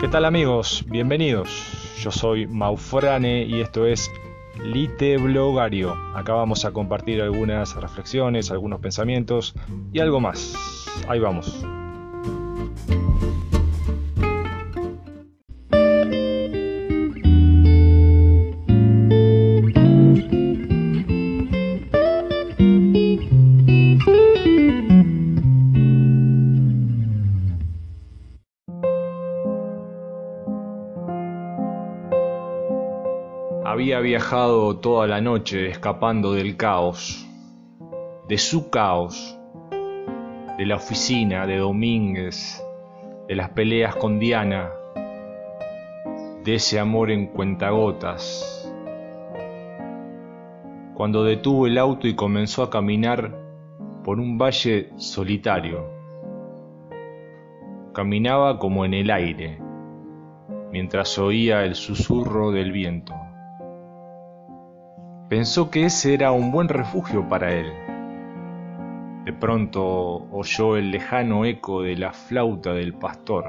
¿Qué tal amigos? Bienvenidos. Yo soy Maufrane y esto es Lite Blogario. Acá vamos a compartir algunas reflexiones, algunos pensamientos y algo más. Ahí vamos. Toda la noche escapando del caos, de su caos, de la oficina de Domínguez, de las peleas con Diana, de ese amor en cuentagotas. Cuando detuvo el auto y comenzó a caminar por un valle solitario, caminaba como en el aire, mientras oía el susurro del viento. Pensó que ese era un buen refugio para él. De pronto oyó el lejano eco de la flauta del pastor.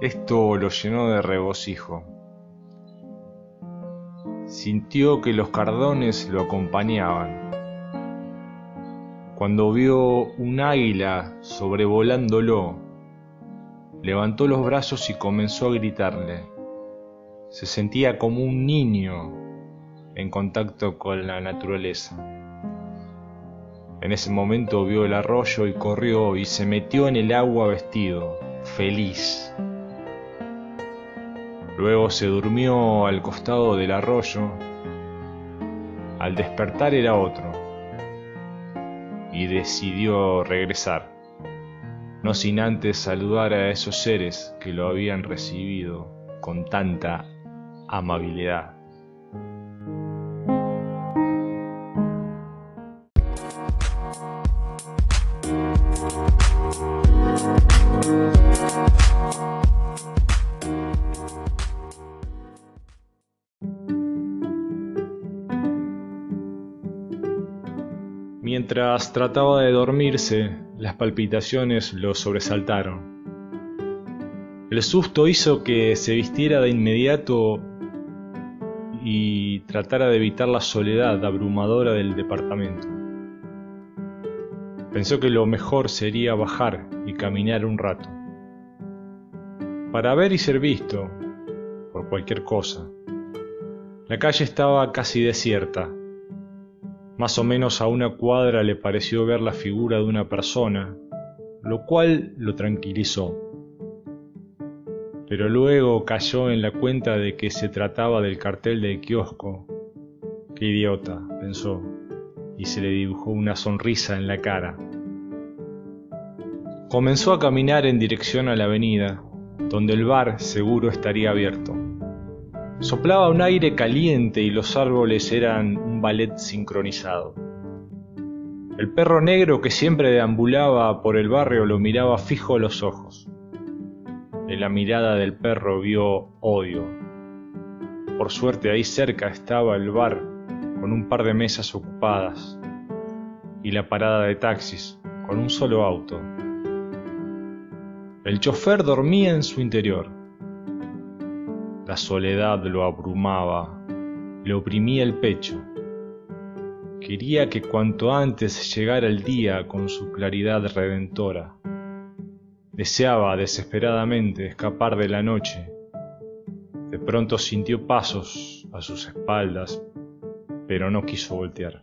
Esto lo llenó de regocijo. Sintió que los cardones lo acompañaban. Cuando vio un águila sobrevolándolo, levantó los brazos y comenzó a gritarle. Se sentía como un niño en contacto con la naturaleza. En ese momento vio el arroyo y corrió y se metió en el agua vestido, feliz. Luego se durmió al costado del arroyo. Al despertar era otro y decidió regresar, no sin antes saludar a esos seres que lo habían recibido con tanta amabilidad. Mientras trataba de dormirse, las palpitaciones lo sobresaltaron. El susto hizo que se vistiera de inmediato y tratara de evitar la soledad abrumadora del departamento. Pensó que lo mejor sería bajar y caminar un rato, para ver y ser visto por cualquier cosa. La calle estaba casi desierta más o menos a una cuadra le pareció ver la figura de una persona, lo cual lo tranquilizó. Pero luego cayó en la cuenta de que se trataba del cartel del kiosco. Qué idiota, pensó, y se le dibujó una sonrisa en la cara. Comenzó a caminar en dirección a la avenida, donde el bar seguro estaría abierto. Soplaba un aire caliente y los árboles eran un ballet sincronizado. El perro negro que siempre deambulaba por el barrio lo miraba fijo a los ojos. En la mirada del perro vio odio. Por suerte ahí cerca estaba el bar con un par de mesas ocupadas y la parada de taxis con un solo auto. El chofer dormía en su interior la soledad lo abrumaba, le oprimía el pecho. Quería que cuanto antes llegara el día con su claridad redentora. Deseaba desesperadamente escapar de la noche. De pronto sintió pasos a sus espaldas, pero no quiso voltear.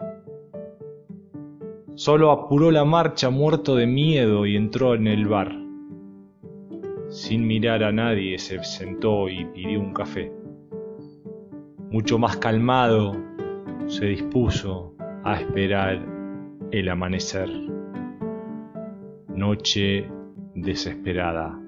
Solo apuró la marcha muerto de miedo y entró en el bar. Sin mirar a nadie se sentó y pidió un café. Mucho más calmado, se dispuso a esperar el amanecer. Noche desesperada.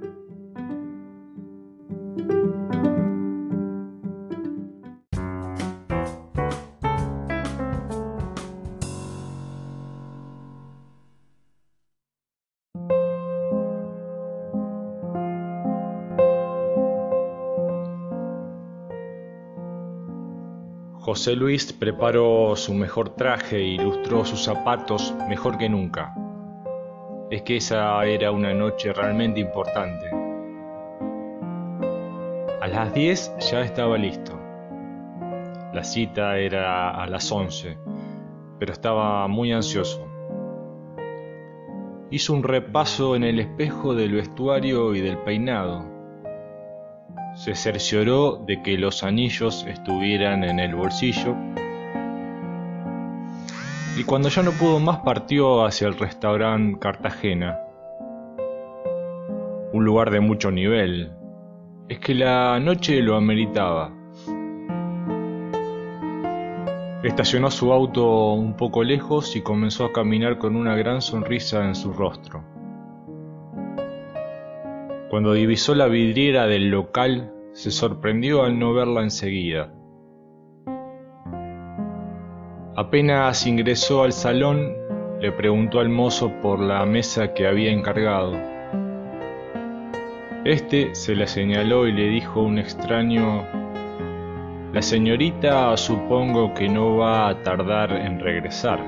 José Luis preparó su mejor traje e ilustró sus zapatos mejor que nunca. Es que esa era una noche realmente importante. A las 10 ya estaba listo. La cita era a las 11, pero estaba muy ansioso. Hizo un repaso en el espejo del vestuario y del peinado. Se cercioró de que los anillos estuvieran en el bolsillo y cuando ya no pudo más partió hacia el restaurante Cartagena, un lugar de mucho nivel. Es que la noche lo ameritaba. Estacionó su auto un poco lejos y comenzó a caminar con una gran sonrisa en su rostro. Cuando divisó la vidriera del local, se sorprendió al no verla enseguida. Apenas ingresó al salón, le preguntó al mozo por la mesa que había encargado. Este se la señaló y le dijo un extraño la señorita supongo que no va a tardar en regresar.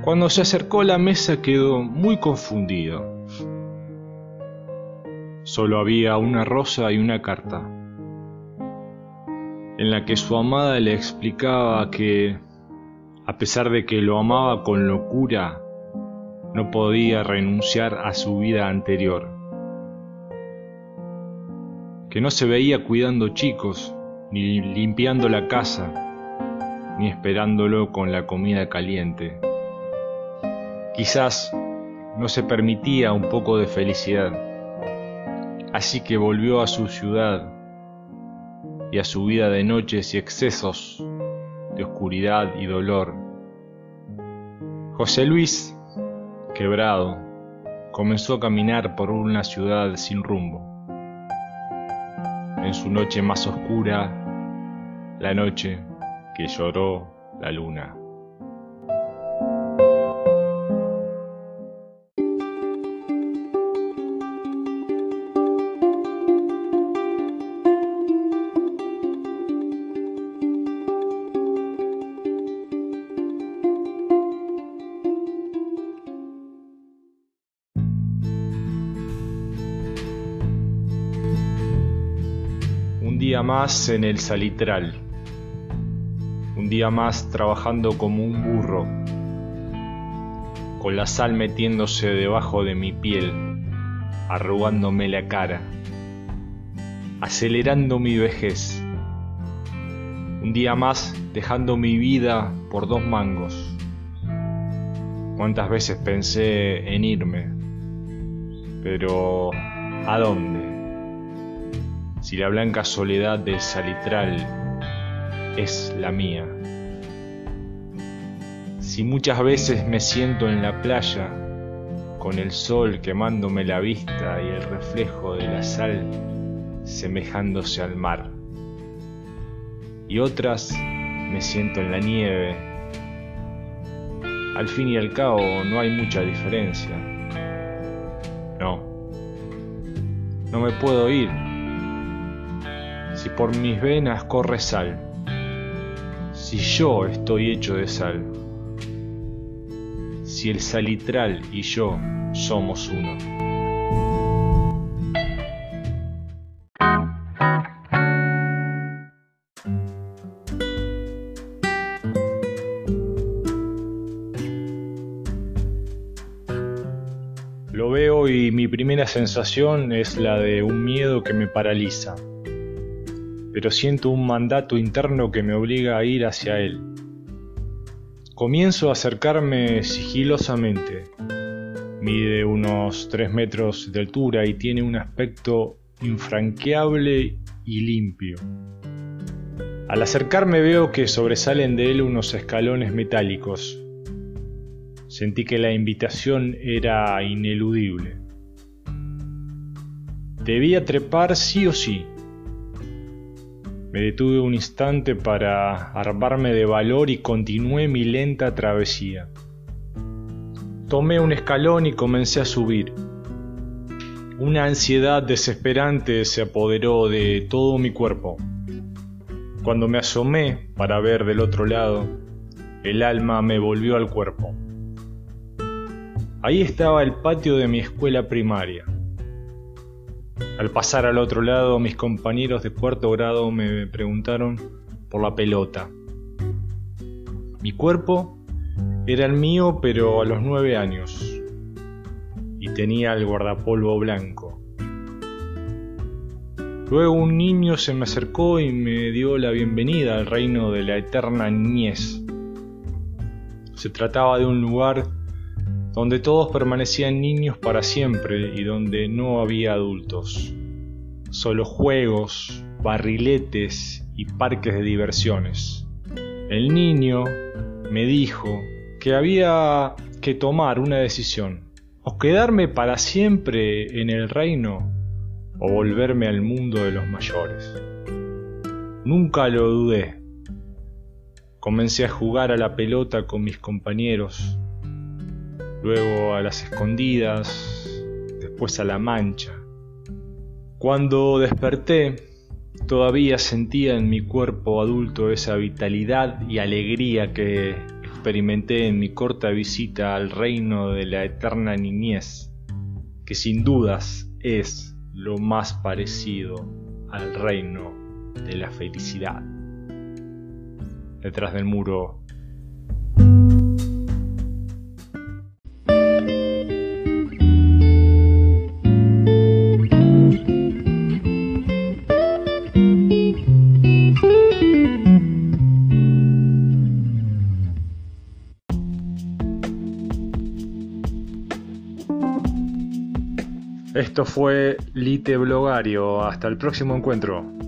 Cuando se acercó a la mesa quedó muy confundido. Solo había una rosa y una carta, en la que su amada le explicaba que, a pesar de que lo amaba con locura, no podía renunciar a su vida anterior que no se veía cuidando chicos, ni limpiando la casa, ni esperándolo con la comida caliente. Quizás no se permitía un poco de felicidad, así que volvió a su ciudad y a su vida de noches y excesos, de oscuridad y dolor. José Luis, quebrado, comenzó a caminar por una ciudad sin rumbo en su noche más oscura, la noche que lloró la luna. Día más en el salitral, un día más trabajando como un burro, con la sal metiéndose debajo de mi piel, arrugándome la cara, acelerando mi vejez, un día más dejando mi vida por dos mangos. Cuántas veces pensé en irme, pero ¿a dónde? Si la blanca soledad del salitral es la mía. Si muchas veces me siento en la playa, con el sol quemándome la vista y el reflejo de la sal semejándose al mar. Y otras me siento en la nieve. Al fin y al cabo no hay mucha diferencia. No. No me puedo ir si por mis venas corre sal, si yo estoy hecho de sal, si el salitral y yo somos uno. Lo veo y mi primera sensación es la de un miedo que me paraliza pero siento un mandato interno que me obliga a ir hacia él. Comienzo a acercarme sigilosamente. Mide unos 3 metros de altura y tiene un aspecto infranqueable y limpio. Al acercarme veo que sobresalen de él unos escalones metálicos. Sentí que la invitación era ineludible. Debía trepar sí o sí, me detuve un instante para armarme de valor y continué mi lenta travesía. Tomé un escalón y comencé a subir. Una ansiedad desesperante se apoderó de todo mi cuerpo. Cuando me asomé para ver del otro lado, el alma me volvió al cuerpo. Ahí estaba el patio de mi escuela primaria. Al pasar al otro lado, mis compañeros de cuarto grado me preguntaron por la pelota. Mi cuerpo era el mío, pero a los nueve años, y tenía el guardapolvo blanco. Luego un niño se me acercó y me dio la bienvenida al reino de la eterna niñez. Se trataba de un lugar donde todos permanecían niños para siempre y donde no había adultos, solo juegos, barriletes y parques de diversiones. El niño me dijo que había que tomar una decisión, o quedarme para siempre en el reino o volverme al mundo de los mayores. Nunca lo dudé. Comencé a jugar a la pelota con mis compañeros luego a las escondidas, después a la mancha. Cuando desperté, todavía sentía en mi cuerpo adulto esa vitalidad y alegría que experimenté en mi corta visita al reino de la eterna niñez, que sin dudas es lo más parecido al reino de la felicidad. Detrás del muro Esto fue Lite Blogario. Hasta el próximo encuentro.